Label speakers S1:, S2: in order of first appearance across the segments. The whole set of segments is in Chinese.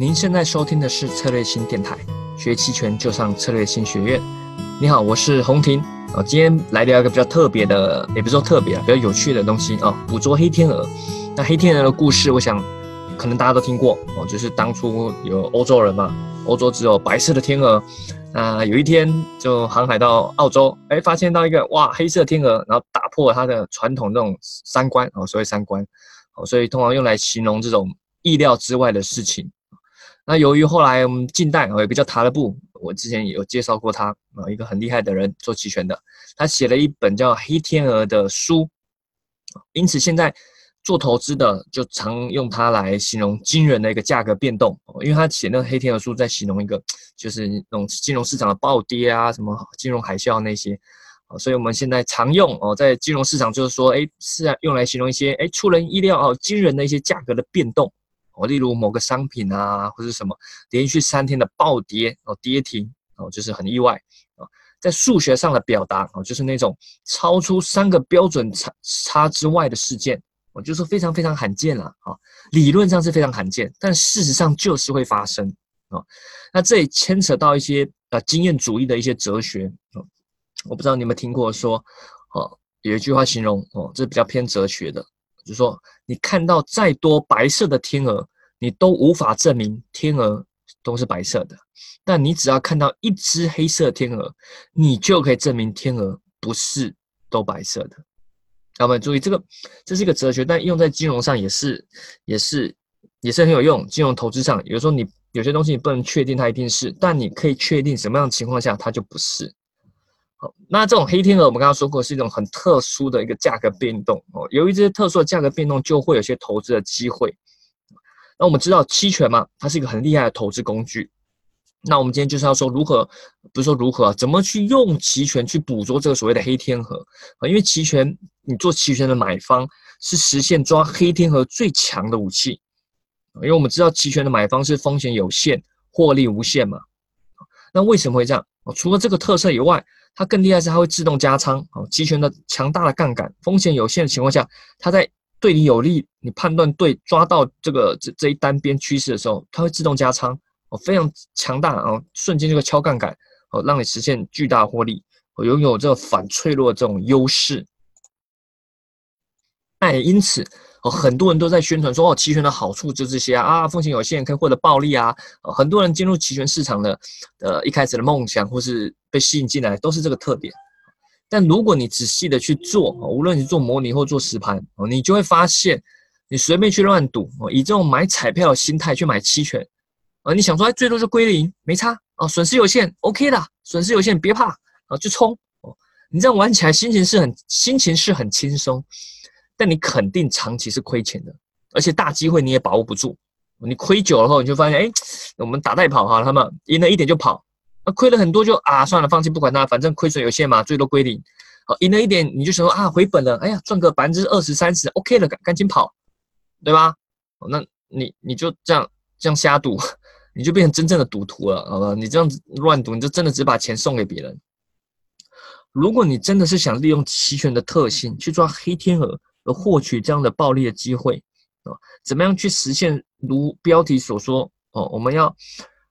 S1: 您现在收听的是策略新电台，学期权就上策略新学院。你好，我是洪婷啊，今天来聊一个比较特别的，也不是说特别啊，比较有趣的东西啊，捕捉黑天鹅。那黑天鹅的故事，我想可能大家都听过哦，就是当初有欧洲人嘛，欧洲只有白色的天鹅，那有一天就航海到澳洲，哎，发现到一个哇黑色天鹅，然后打破他的传统这种三观哦，所谓三观哦，所以通常用来形容这种意料之外的事情。那由于后来我们近代有一个叫塔勒布，我之前也有介绍过他啊，一个很厉害的人做期权的，他写了一本叫《黑天鹅》的书，因此现在做投资的就常用它来形容惊人的一个价格变动，因为他写那个《黑天鹅》书在形容一个就是那种金融市场的暴跌啊，什么金融海啸那些，所以我们现在常用哦，在金融市场就是说，哎，是啊，用来形容一些哎出人意料哦惊人的一些价格的变动。哦，例如某个商品啊，或者什么连续三天的暴跌哦，跌停哦，就是很意外啊。在数学上的表达哦，就是那种超出三个标准差差之外的事件，我就说非常非常罕见了啊。理论上是非常罕见，但事实上就是会发生啊。那这也牵扯到一些呃经验主义的一些哲学啊。我不知道你有没有听过说哦，有一句话形容哦，这比较偏哲学的。就说，你看到再多白色的天鹅，你都无法证明天鹅都是白色的。但你只要看到一只黑色天鹅，你就可以证明天鹅不是都白色的。那，我们注意这个，这是一个哲学，但用在金融上也是，也是，也是很有用。金融投资上，有时候你有些东西你不能确定它一定是，但你可以确定什么样的情况下它就不是。好，那这种黑天鹅，我们刚刚说过是一种很特殊的一个价格变动哦。由于这些特殊的价格变动，就会有些投资的机会。那我们知道期权嘛，它是一个很厉害的投资工具。那我们今天就是要说如何，不是说如何，怎么去用期权去捕捉这个所谓的黑天鹅啊？因为期权，你做期权的买方是实现抓黑天鹅最强的武器。因为我们知道期权的买方是风险有限，获利无限嘛。那为什么会这样？除了这个特色以外，它更厉害是它会自动加仓，哦，期权的强大的杠杆，风险有限的情况下，它在对你有利，你判断对，抓到这个这这一单边趋势的时候，它会自动加仓，哦，非常强大啊，瞬间就会敲杠杆，哦，让你实现巨大获利，哦，拥有这个反脆弱这种优势。那也因此。哦，很多人都在宣传说，哦，期权的好处就这些啊，啊，风险有限，可以获得暴利啊。很多人进入期权市场的，呃，一开始的梦想或是被吸引进来，都是这个特点。但如果你仔细的去做，无论你做模拟或做实盘，哦，你就会发现，你随便去乱赌，哦，以这种买彩票的心态去买期权，啊，你想说，哎，最多就归零，没差，哦，损失有限，OK 的，损失有限，别怕，啊，就冲，哦，你这样玩起来心情是很，心情是很轻松。但你肯定长期是亏钱的，而且大机会你也把握不住。你亏久了后，你就发现，哎，我们打带跑哈，他们赢了一点就跑，那亏了很多就啊，算了，放弃不管它，反正亏损有限嘛，最多归零。好，赢了一点你就想说啊，回本了，哎呀，赚个百分之二十三十，OK 了，赶赶紧跑，对吧？那你你就这样这样瞎赌，你就变成真正的赌徒了，好吧？你这样子乱赌，你就真的只把钱送给别人。如果你真的是想利用期权的特性去抓黑天鹅。获取这样的暴利的机会啊？怎么样去实现？如标题所说哦，我们要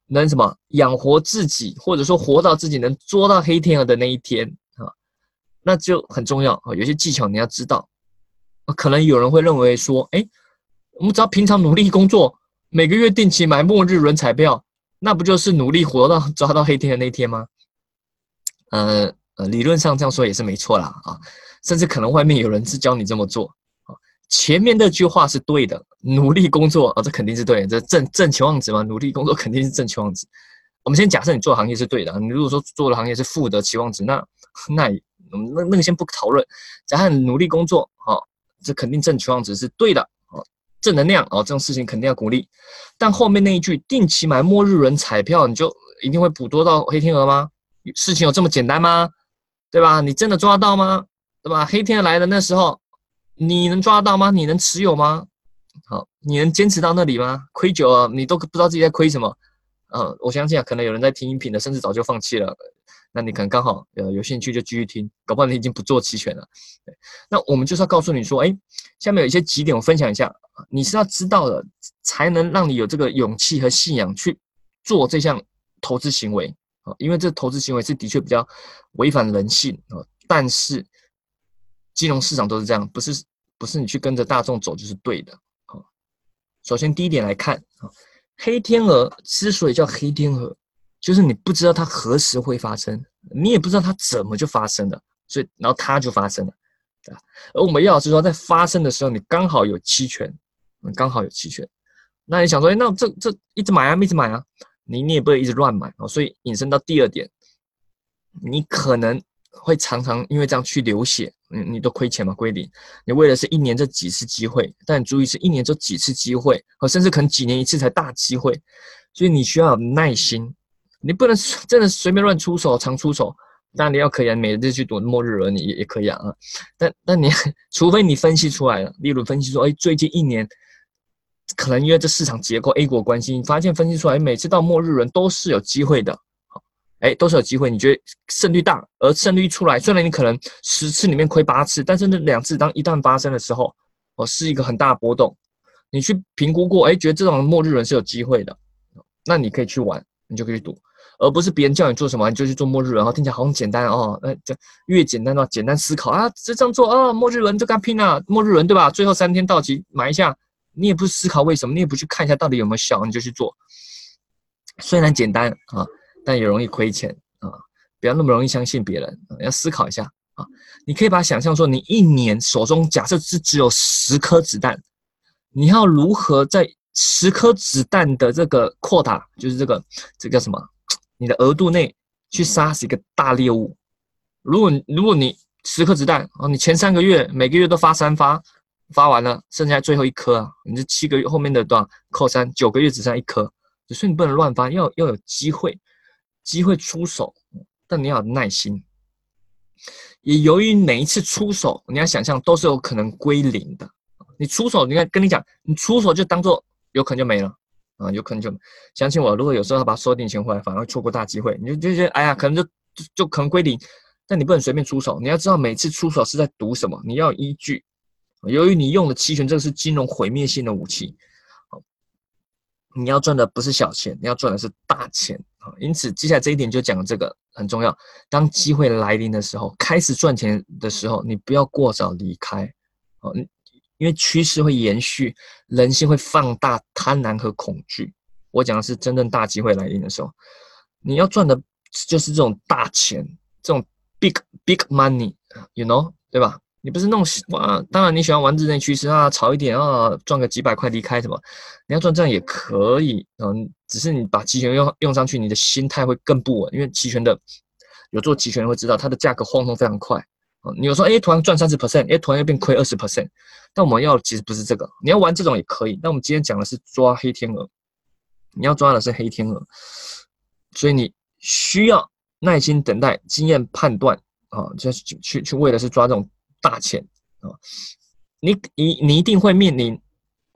S1: 能什么养活自己，或者说活到自己能捉到黑天鹅的那一天啊？那就很重要啊！有些技巧你要知道。可能有人会认为说，哎，我们只要平常努力工作，每个月定期买末日轮彩票，那不就是努力活到抓到黑天鹅那一天吗？呃呃，理论上这样说也是没错啦啊。甚至可能外面有人是教你这么做啊，前面那句话是对的，努力工作啊，这肯定是对的，这正正期望值嘛，努力工作肯定是正期望值。我们先假设你做行业是对的，你如果说做的行业是负的期望值，那 那那那个先不讨论，假设努力工作啊，这肯定正期望值是对的啊，正能量啊，这种事情肯定要鼓励。但后面那一句定期买末日轮彩票，你就一定会捕捉到黑天鹅吗？事情有这么简单吗？对吧？你真的抓到吗？对吧？黑天来的那时候，你能抓到吗？你能持有吗？好，你能坚持到那里吗？亏久了，你都不知道自己在亏什么。呃，我相信啊，可能有人在听音频的，甚至早就放弃了。那你可能刚好呃有兴趣就继续听，搞不好你已经不做期权了。那我们就是要告诉你说，哎，下面有一些几点我分享一下，你是要知道的，才能让你有这个勇气和信仰去做这项投资行为啊，因为这投资行为是的确比较违反人性啊，但是金融市场都是这样，不是不是你去跟着大众走就是对的啊。首先第一点来看啊。黑天鹅之所以叫黑天鹅，就是你不知道它何时会发生，你也不知道它怎么就发生了，所以然后它就发生了，对吧？而我们要是说在发生的时候，你刚好有期权，嗯刚好有期权，那你想说，哎，那这这一直买啊，一直买啊，你你也不会一直乱买啊，所以引申到第二点，你可能。会常常因为这样去流血，你你都亏钱嘛？归零。你为的是一年这几次机会，但注意是一年这几次机会，和甚至可能几年一次才大机会，所以你需要有耐心。你不能真的随便乱出手，常出手。当然你要可以啊，每日去赌末日轮，你也也可以啊。但但你 除非你分析出来了，例如分析说，哎，最近一年可能因为这市场结构 A 股关系，你发现分析出来，每次到末日轮都是有机会的。哎，都是有机会。你觉得胜率大，而胜率出来，虽然你可能十次里面亏八次，但是那两次当一旦发生的时候，哦，是一个很大的波动。你去评估过，哎，觉得这种末日轮是有机会的，那你可以去玩，你就可以赌，而不是别人叫你做什么你就去做末日轮。然后听起来好简单哦，那这越简单的话，简单思考啊，就这样做啊，末日轮就跟他拼了，末日轮对吧？最后三天到期买一下，你也不思考为什么，你也不去看一下到底有没有效，你就去做。虽然简单啊。但也容易亏钱啊！不要那么容易相信别人，要思考一下啊！你可以把它想象说，你一年手中假设是只有十颗子弹，你要如何在十颗子弹的这个扩大，就是这个这叫什么？你的额度内去杀死一个大猎物？如果如果你十颗子弹啊，你前三个月每个月都发三发，发完了剩下最后一颗啊，你这七个月后面的多少扣三，九个月只剩一颗，所以你不能乱发，要要有机会。机会出手，但你要有耐心。也由于每一次出手，你要想象都是有可能归零的。你出手，你看跟你讲，你出手就当做有可能就没了啊，有可能就相信我。如果有时候把收定钱回来，反而错过大机会，你就就觉得哎呀，可能就就可能归零。但你不能随便出手，你要知道每次出手是在赌什么，你要有依据。由于你用的期权，这个是金融毁灭性的武器。你要赚的不是小钱，你要赚的是大钱！因此，接下来这一点就讲这个很重要。当机会来临的时候，开始赚钱的时候，你不要过早离开哦，因为趋势会延续，人性会放大贪婪和恐惧。我讲的是真正大机会来临的时候，你要赚的就是这种大钱，这种 big big money，you know，对吧？你不是弄哇？当然你喜欢玩日内趋势啊，炒一点啊，赚个几百块离开什么？你要赚这样也可以，嗯，只是你把期权用用上去，你的心态会更不稳，因为期权的有做期权会知道它的价格晃动非常快啊。你有说哎，突然赚三十 percent，哎，突然又变亏二十 percent，但我们要其实不是这个，你要玩这种也可以。那我们今天讲的是抓黑天鹅，你要抓的是黑天鹅，所以你需要耐心等待，经验判断啊，就去去去为的是抓这种。大钱啊，你你你一定会面临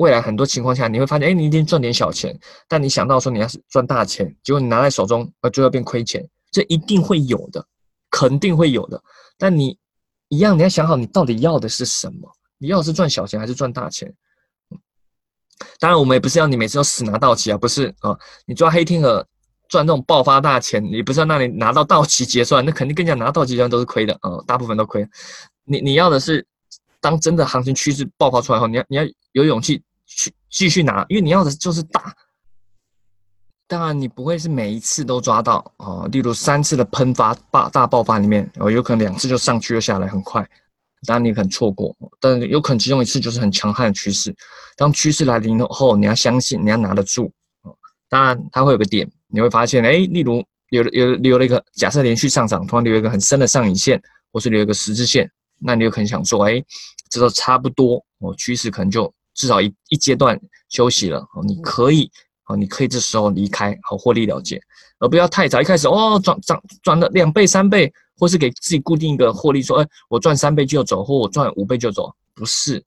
S1: 未来很多情况下，你会发现，哎，你一定赚点小钱，但你想到说你要是赚大钱，结果你拿在手中，呃，最后变亏钱，这一定会有的，肯定会有的。但你一样，你要想好，你到底要的是什么？你要是赚小钱还是赚大钱？当然，我们也不是要你每次都死拿到期啊，不是啊，你抓黑天鹅。赚这种爆发大钱，你不是要那里拿到到期结算，那肯定更加拿到期结算都是亏的啊，大部分都亏。你你要的是，当真的行情趋势爆发出来后，你要你要有勇气去继续拿，因为你要的就是大。当然你不会是每一次都抓到啊，例如三次的喷发大大爆发里面，哦有可能两次就上去又下来很快，当然你可能错过，但有可能其中一次就是很强悍的趋势。当趋势来临后，你要相信，你要拿得住啊。当然它会有个点。你会发现，哎，例如有有留了一个假设连续上涨，突然留一个很深的上影线，或是留一个十字线，那你有可能想说，哎，这都差不多，哦，趋势可能就至少一一阶段休息了，哦，你可以，哦，你可以这时候离开，好获利了结，而不要太早，一开始哦赚涨赚了两倍三倍，或是给自己固定一个获利，说，哎，我赚三倍就走，或我赚五倍就走，不是，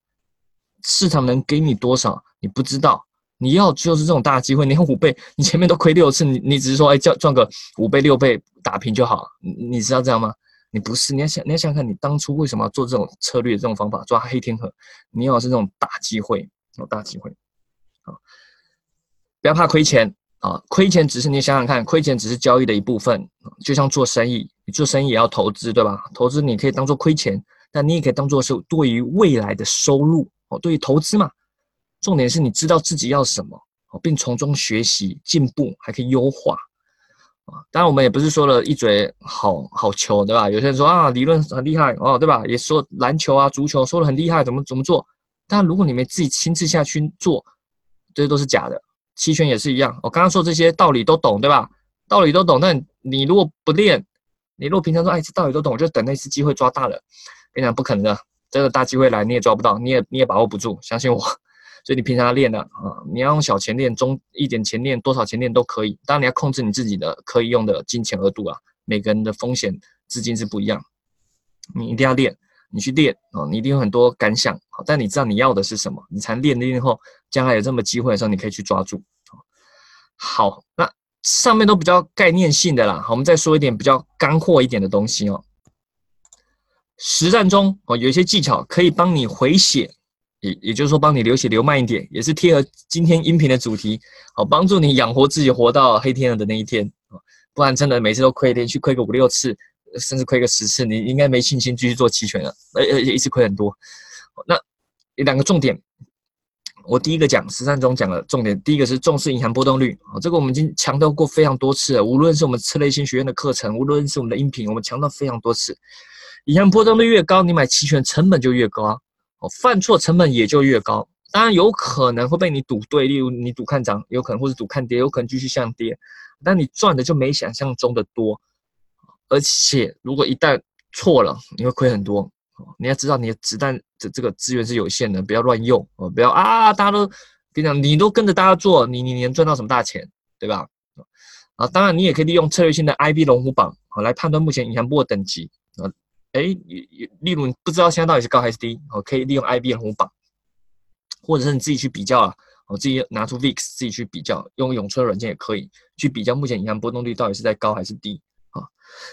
S1: 市场能给你多少你不知道，你要就是这种大机会，你看五倍，你前面都亏六次，你你只是说哎叫赚个五倍六倍打平就好，你你知道这样吗？你不是，你要想你要想想看，你当初为什么要做这种策略、这种方法抓黑天鹅？你要是这种大机会，有大机会，啊，不要怕亏钱啊，亏钱只是你想想看，亏钱只是交易的一部分，就像做生意，你做生意也要投资，对吧？投资你可以当做亏钱，但你也可以当做是对于未来的收入哦，对于投资嘛。重点是你知道自己要什么哦，并从中学习进步，还可以优化当然，我们也不是说了一嘴好好球，对吧？有些人说啊，理论很厉害哦，对吧？也说篮球啊、足球说的很厉害，怎么怎么做？但如果你们自己亲自下去做，这些都是假的。期权也是一样，我刚刚说这些道理都懂，对吧？道理都懂，但你如果不练，你如果平常说哎，这道理都懂，我就等那次机会抓大了，跟你讲不可能的，真的大机会来你也抓不到，你也你也把握不住，相信我。所以你平常练的啊，你要用小钱练，中一点钱练，多少钱练都可以。当然你要控制你自己的可以用的金钱额度啊。每个人的风险资金是不一样，你一定要练，你去练啊，你一定有很多感想。好，但你知道你要的是什么，你才练练后，将来有这么机会的时候，你可以去抓住。好，那上面都比较概念性的啦。好，我们再说一点比较干货一点的东西哦。实战中哦，有一些技巧可以帮你回血。也也就是说，帮你流血流慢一点，也是贴合今天音频的主题，好帮助你养活自己，活到黑天鹅的那一天！不然真的每次都亏，连续亏个五六次，甚至亏个十次，你应该没信心继续做期权了，呃呃一次亏很多。那两个重点，我第一个讲实战中讲的重点，第一个是重视银行波动率啊，这个我们已经强调过非常多次了，无论是我们策略性学院的课程，无论是我们的音频，我们强调非常多次，银行波动率越高，你买期权成本就越高。犯错成本也就越高，当然有可能会被你赌对，例如你赌看涨，有可能或是赌看跌，有可能继续向跌，但你赚的就没想象中的多，而且如果一旦错了，你会亏很多。你要知道你的子弹的这个资源是有限的，不要乱用哦，不要啊，大家都跟你讲，你都跟着大家做，你你能赚到什么大钱，对吧？啊，当然你也可以利用策略性的 IB 龙虎榜啊来判断目前银行波的等级啊。哎，例如你不知道现在到底是高还是低，哦，可以利用 IB 红榜，或者是你自己去比较啊，哦，自己拿出 VIX 自己去比较，用永春软件也可以去比较目前银行波动率到底是在高还是低啊？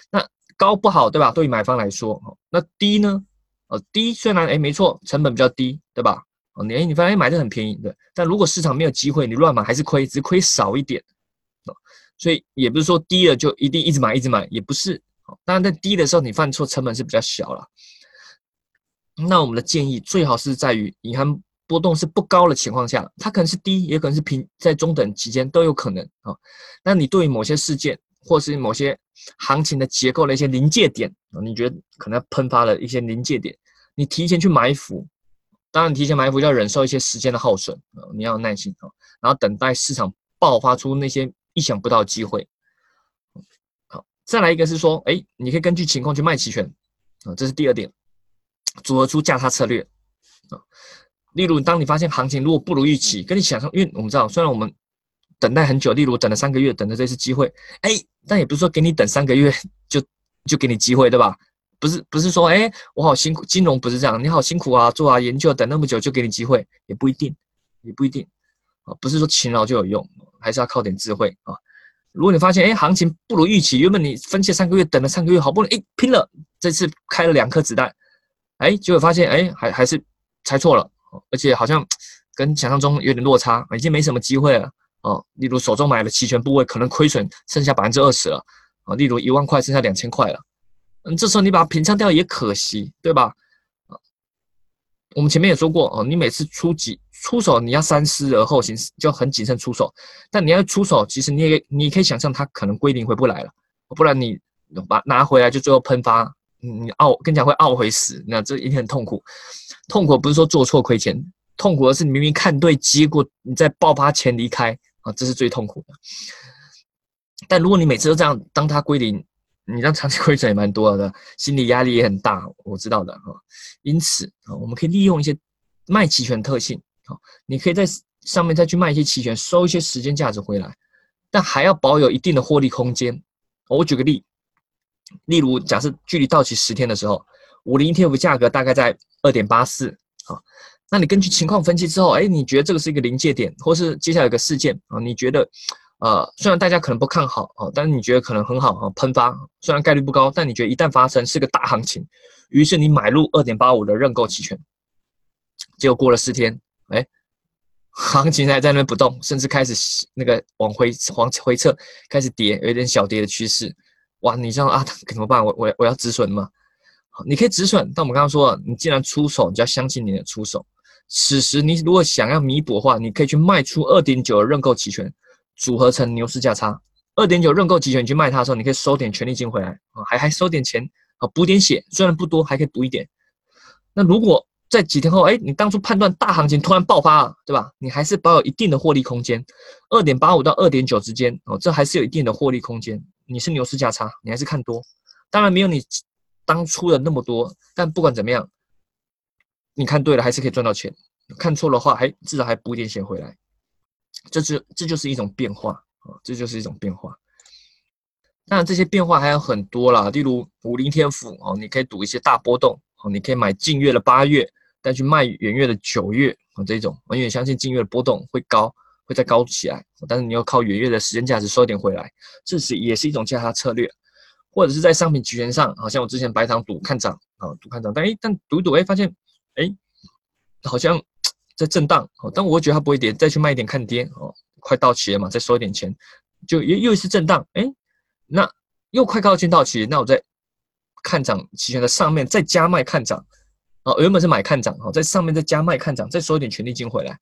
S1: 那高不好，对吧？对于买方来说，哦那低呢？呃，低虽然哎没错，成本比较低，对吧？哦，你哎你发现买的很便宜，对，但如果市场没有机会，你乱买还是亏，只亏少一点，所以也不是说低了就一定一直买一直买，也不是。当然，在低的时候，你犯错成本是比较小了。那我们的建议最好是在于银行波动是不高的情况下，它可能是低，也可能是平，在中等期间都有可能啊。那你对于某些事件或是某些行情的结构的一些临界点，你觉得可能要喷发的一些临界点，你提前去埋伏。当然，提前埋伏要忍受一些时间的耗损啊，你要有耐心啊，然后等待市场爆发出那些意想不到的机会。再来一个是说，哎，你可以根据情况去卖期权，啊，这是第二点，组合出价差策略，啊，例如当你发现行情如果不如预期，跟你想象，因为我们知道，虽然我们等待很久，例如等了三个月，等的这次机会，哎，但也不是说给你等三个月 就就给你机会，对吧？不是不是说，哎，我好辛苦，金融不是这样，你好辛苦啊，做啊研究，等那么久就给你机会，也不一定，也不一定，啊，不是说勤劳就有用，还是要靠点智慧啊。如果你发现哎行情不如预期，原本你分析三个月等了三个月，好不容易哎拼了，这次开了两颗子弹，哎结果发现哎还还是猜错了，而且好像跟想象中有点落差，已经没什么机会了哦。例如手中买的期权部位可能亏损剩下百分之二十了啊，例如一万块剩下两千块了，嗯这时候你把它平仓掉也可惜，对吧？我们前面也说过哦，你每次出几出手，你要三思而后行，就很谨慎出手。但你要出手，其实你也你可以想象，它可能归零回不来了，不然你把拿回来就最后喷发，你懊跟你讲会懊悔死，那这一定很痛苦。痛苦不是说做错亏钱，痛苦的是你明明看对，结果你在爆发前离开啊，这是最痛苦的。但如果你每次都这样，当它归零。你这样长期亏损也蛮多的，心理压力也很大，我知道的哈。因此啊，我们可以利用一些卖期权特性，好，你可以在上面再去卖一些期权，收一些时间价值回来，但还要保有一定的获利空间。我举个例，例如假设距离到期十天的时候，五零 ETF 价格大概在二点八四，啊，那你根据情况分析之后，哎，你觉得这个是一个临界点，或是接下来有个事件啊？你觉得，呃，虽然大家可能不看好啊，但是你觉得可能很好啊，喷发，虽然概率不高，但你觉得一旦发生是个大行情，于是你买入二点八五的认购期权，结果过了四天，哎，行情还在那不动，甚至开始那个往回往回撤，开始跌，有一点小跌的趋势，哇，你这样啊，怎么办？我我我要止损吗？你可以止损，但我们刚刚说了，你既然出手，你就要相信你的出手。此时你如果想要弥补的话，你可以去卖出二点九的认购期权，组合成牛市价差。二点九认购期权你去卖它的时候，你可以收点权利金回来啊，还还收点钱啊，补点血，虽然不多，还可以补一点。那如果在几天后，哎，你当初判断大行情突然爆发了，对吧？你还是保有一定的获利空间，二点八五到二点九之间哦，这还是有一定的获利空间。你是牛市价差，你还是看多，当然没有你。当初的那么多，但不管怎么样，你看对了还是可以赚到钱；看错的话，还至少还补点钱回来。这就这就是一种变化啊，这就是一种变化。当然，这些变化还有很多啦，例如五零天府哦，你可以赌一些大波动哦，你可以买近月的八月，再去卖远月的九月啊，这种，因为相信近月的波动会高，会再高起来，但是你要靠远月的时间价值收一点回来，这是也是一种价差策略。或者是在商品期权上，好像我之前白糖赌看涨啊，赌看涨，但哎，但赌一赌哎，发现哎，好像在震荡哦，但我觉得它不会跌，再去卖一点看跌哦，快到期了嘛，再收一点钱，就又又一次震荡哎，那又快靠近到期，那我在看涨期权的上面再加卖看涨哦，原本是买看涨哦，在上面再加卖看涨，再收一点权利金回来，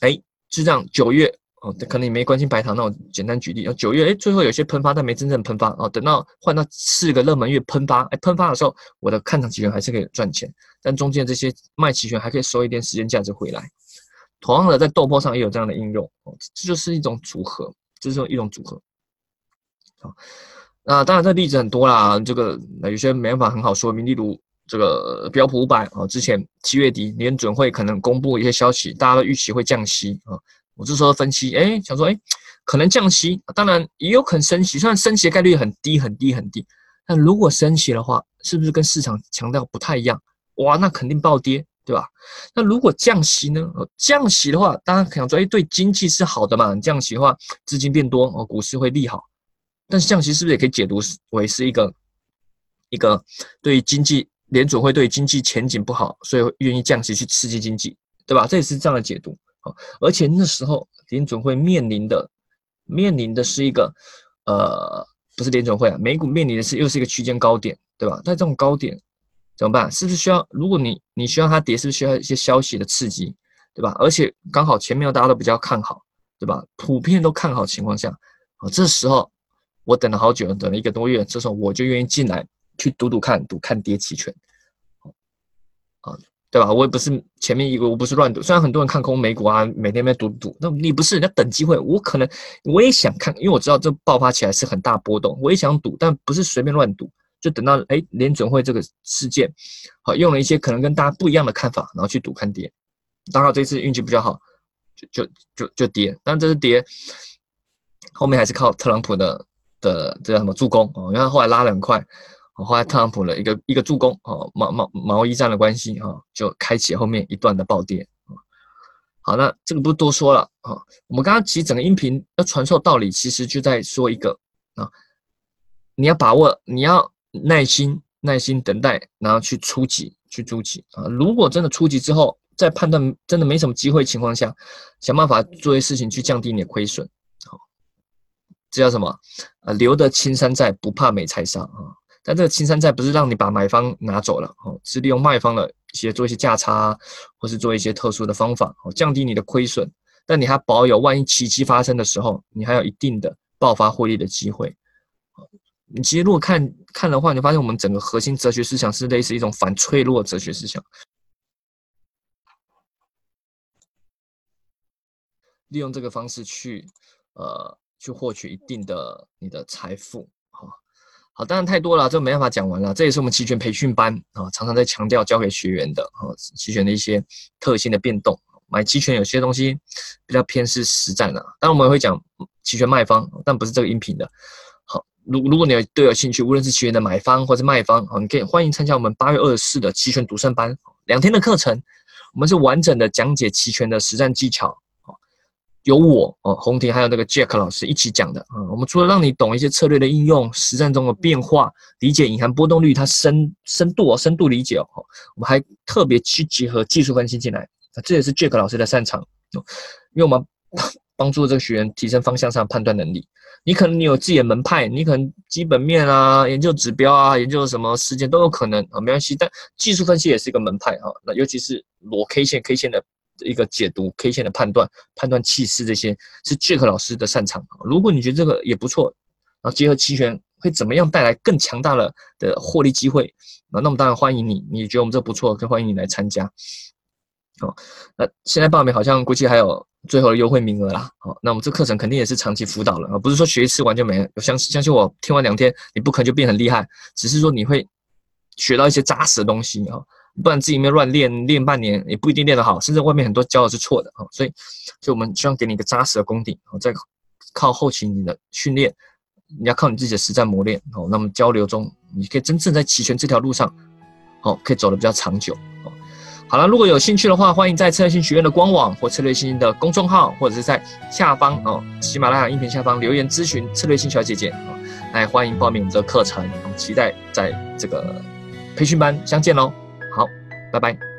S1: 哎，就这样九月。哦，可能你没关心白糖，那我简单举例，哦，九月，哎，最后有些喷发，但没真正喷发，哦，等到换到四个热门月喷发，哎，喷发的时候，我的看涨期权还是可以赚钱，但中间这些卖期权还可以收一点时间价值回来。同样的，在豆粕上也有这样的应用，哦，这就是一种组合，这是一种组合。好，那当然这例子很多啦，这个有些没办法很好说明，例如这个标普五百，哦，之前七月底联准会可能公布一些消息，大家都预期会降息，啊。我这时候分析，哎，想说，哎，可能降息，当然也有可能升息，虽然升息的概率很低很低很低，但如果升息的话，是不是跟市场强调不太一样？哇，那肯定暴跌，对吧？那如果降息呢？降息的话，大家想说，哎，对经济是好的嘛？降息的话，资金变多，哦，股市会利好。但是降息是不是也可以解读为是一个一个对经济联储会对经济前景不好，所以愿意降息去刺激经济，对吧？这也是这样的解读。而且那时候联准会面临的面临的是一个，呃，不是联准会啊，美股面临的是又是一个区间高点，对吧？在这种高点怎么办？是不是需要？如果你你需要它跌，是不是需要一些消息的刺激，对吧？而且刚好前面大家都比较看好，对吧？普遍都看好情况下，啊，这时候我等了好久，等了一个多月，这时候我就愿意进来去赌赌看，赌看跌期权，对吧？我也不是前面一个，我不是乱赌。虽然很多人看空美股啊，每天在赌赌，那你不是人家等机会。我可能我也想看，因为我知道这爆发起来是很大波动，我也想赌，但不是随便乱赌。就等到哎联准会这个事件，好用了一些可能跟大家不一样的看法，然后去赌看跌。刚好这次运气比较好，就就就就跌。但这是跌，后面还是靠特朗普的的这叫什么助攻哦，因为后来拉的很快。后来特朗普的一个一个助攻哦，贸贸贸易战的关系啊，就开启后面一段的暴跌啊。好，那这个不多说了啊。我们刚刚其实整个音频要传授道理，其实就在说一个啊，你要把握，你要耐心耐心等待，然后去出击去出击啊。如果真的出击之后，在判断真的没什么机会情况下，想办法做一些事情去降低你的亏损。好，这叫什么？啊，留得青山在，不怕没柴烧啊。但这个青山债不是让你把买方拿走了哦，是利用卖方的一些做一些价差，或是做一些特殊的方法哦，降低你的亏损。但你还保有万一奇迹发生的时候，你还有一定的爆发获利的机会。你其实如果看看的话，你发现我们整个核心哲学思想是类似一种反脆弱哲学思想，利用这个方式去呃去获取一定的你的财富。好，当然太多了，这没办法讲完了。这也是我们期权培训班啊，常常在强调教给学员的啊，期权的一些特性的变动。买期权有些东西比较偏是实战的，当然我们会讲期权卖方，但不是这个音频的。好，如如果你有对有兴趣，无论是期权的买方或者卖方，好，你可以欢迎参加我们八月二十四的期权独胜班，两天的课程，我们是完整的讲解期权的实战技巧。有我哦，洪婷还有那个 Jack 老师一起讲的啊。我们除了让你懂一些策略的应用、实战中的变化、理解隐含波动率它深深度哦、深度理解哦，我们还特别去结合技术分析进来啊，这也是 Jack 老师的擅长哦。因为我们帮助这个学员提升方向上判断能力。你可能你有自己的门派，你可能基本面啊、研究指标啊、研究什么事件都有可能啊，没关系。但技术分析也是一个门派啊，那尤其是裸 K 线、K 线的。一个解读 K 线的判断、判断气势这些是 Jack 老师的擅长。如果你觉得这个也不错，然后结合期权会怎么样带来更强大的的获利机会啊？那么当然欢迎你，你觉得我们这不错，更欢迎你来参加。哦，那现在报名好像估计还有最后的优惠名额啦。好，那我们这课程肯定也是长期辅导了啊，不是说学一次完就没了。相相信我，听完两天你不可能就变很厉害，只是说你会学到一些扎实的东西啊。不然自己面乱练练半年也不一定练得好，甚至外面很多教的是错的啊，所以，所以我们希望给你一个扎实的功底，哦，再靠后期你的训练，你要靠你自己的实战磨练，哦，那么交流中你可以真正在齐全这条路上，哦，可以走得比较长久，哦，好了，如果有兴趣的话，欢迎在策略性学院的官网或策略性的公众号，或者是在下方哦，喜马拉雅音频下方留言咨询策略性小姐姐，哦，来欢迎报名我们的课程，我们期待在这个培训班相见喽。拜拜。